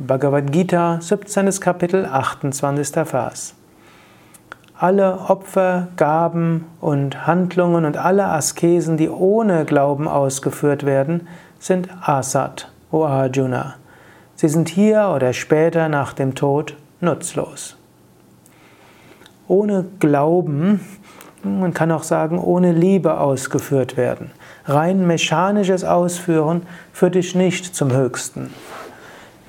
Bhagavad Gita, 17. Kapitel, 28. Vers. Alle Opfer, Gaben und Handlungen und alle Askesen, die ohne Glauben ausgeführt werden, sind Asat, o Arjuna. Sie sind hier oder später nach dem Tod nutzlos. Ohne Glauben, man kann auch sagen, ohne Liebe ausgeführt werden. Rein mechanisches Ausführen führt dich nicht zum Höchsten.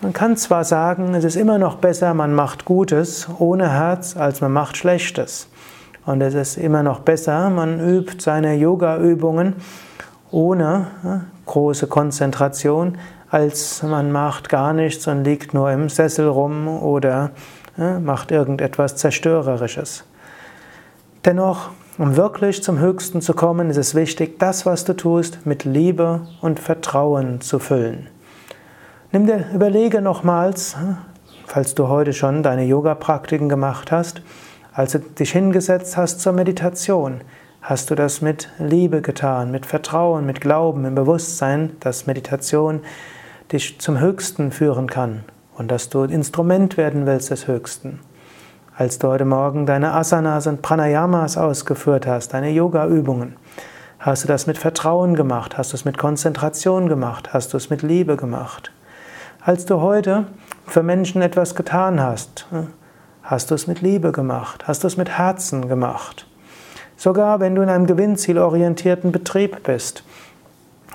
Man kann zwar sagen, es ist immer noch besser, man macht Gutes ohne Herz, als man macht Schlechtes. Und es ist immer noch besser, man übt seine Yoga-Übungen ohne große Konzentration, als man macht gar nichts und liegt nur im Sessel rum oder macht irgendetwas Zerstörerisches. Dennoch, um wirklich zum Höchsten zu kommen, ist es wichtig, das, was du tust, mit Liebe und Vertrauen zu füllen. Nimm dir, überlege nochmals, falls du heute schon deine Yoga-Praktiken gemacht hast, als du dich hingesetzt hast zur Meditation, hast du das mit Liebe getan, mit Vertrauen, mit Glauben, im Bewusstsein, dass Meditation dich zum Höchsten führen kann und dass du Instrument werden willst des Höchsten. Als du heute Morgen deine Asanas und Pranayamas ausgeführt hast, deine Yoga-Übungen, hast du das mit Vertrauen gemacht, hast du es mit Konzentration gemacht, hast du es mit Liebe gemacht. Als du heute für Menschen etwas getan hast, hast du es mit Liebe gemacht, hast du es mit Herzen gemacht. Sogar wenn du in einem gewinnzielorientierten Betrieb bist.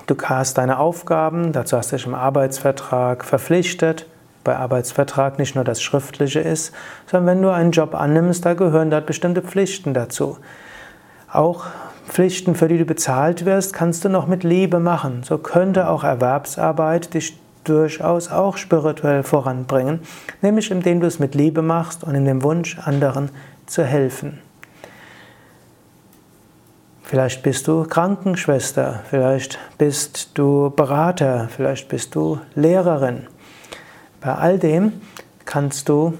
Du hast deine Aufgaben, dazu hast du dich im Arbeitsvertrag verpflichtet, bei Arbeitsvertrag nicht nur das Schriftliche ist, sondern wenn du einen Job annimmst, da gehören dort bestimmte Pflichten dazu. Auch Pflichten, für die du bezahlt wirst, kannst du noch mit Liebe machen. So könnte auch Erwerbsarbeit dich durchaus auch spirituell voranbringen, nämlich indem du es mit Liebe machst und in dem Wunsch, anderen zu helfen. Vielleicht bist du Krankenschwester, vielleicht bist du Berater, vielleicht bist du Lehrerin. Bei all dem kannst du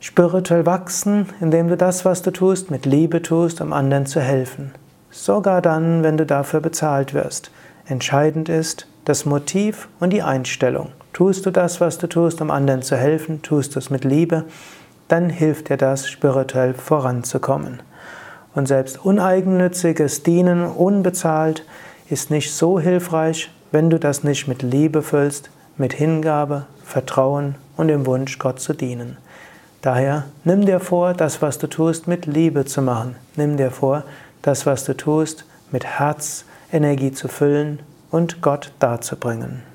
spirituell wachsen, indem du das, was du tust, mit Liebe tust, um anderen zu helfen. Sogar dann, wenn du dafür bezahlt wirst. Entscheidend ist, das Motiv und die Einstellung. Tust du das, was du tust, um anderen zu helfen, tust du es mit Liebe, dann hilft dir das, spirituell voranzukommen. Und selbst uneigennütziges Dienen unbezahlt ist nicht so hilfreich, wenn du das nicht mit Liebe füllst, mit Hingabe, Vertrauen und dem Wunsch, Gott zu dienen. Daher nimm dir vor, das, was du tust, mit Liebe zu machen. Nimm dir vor, das, was du tust, mit Herzenergie zu füllen und Gott darzubringen.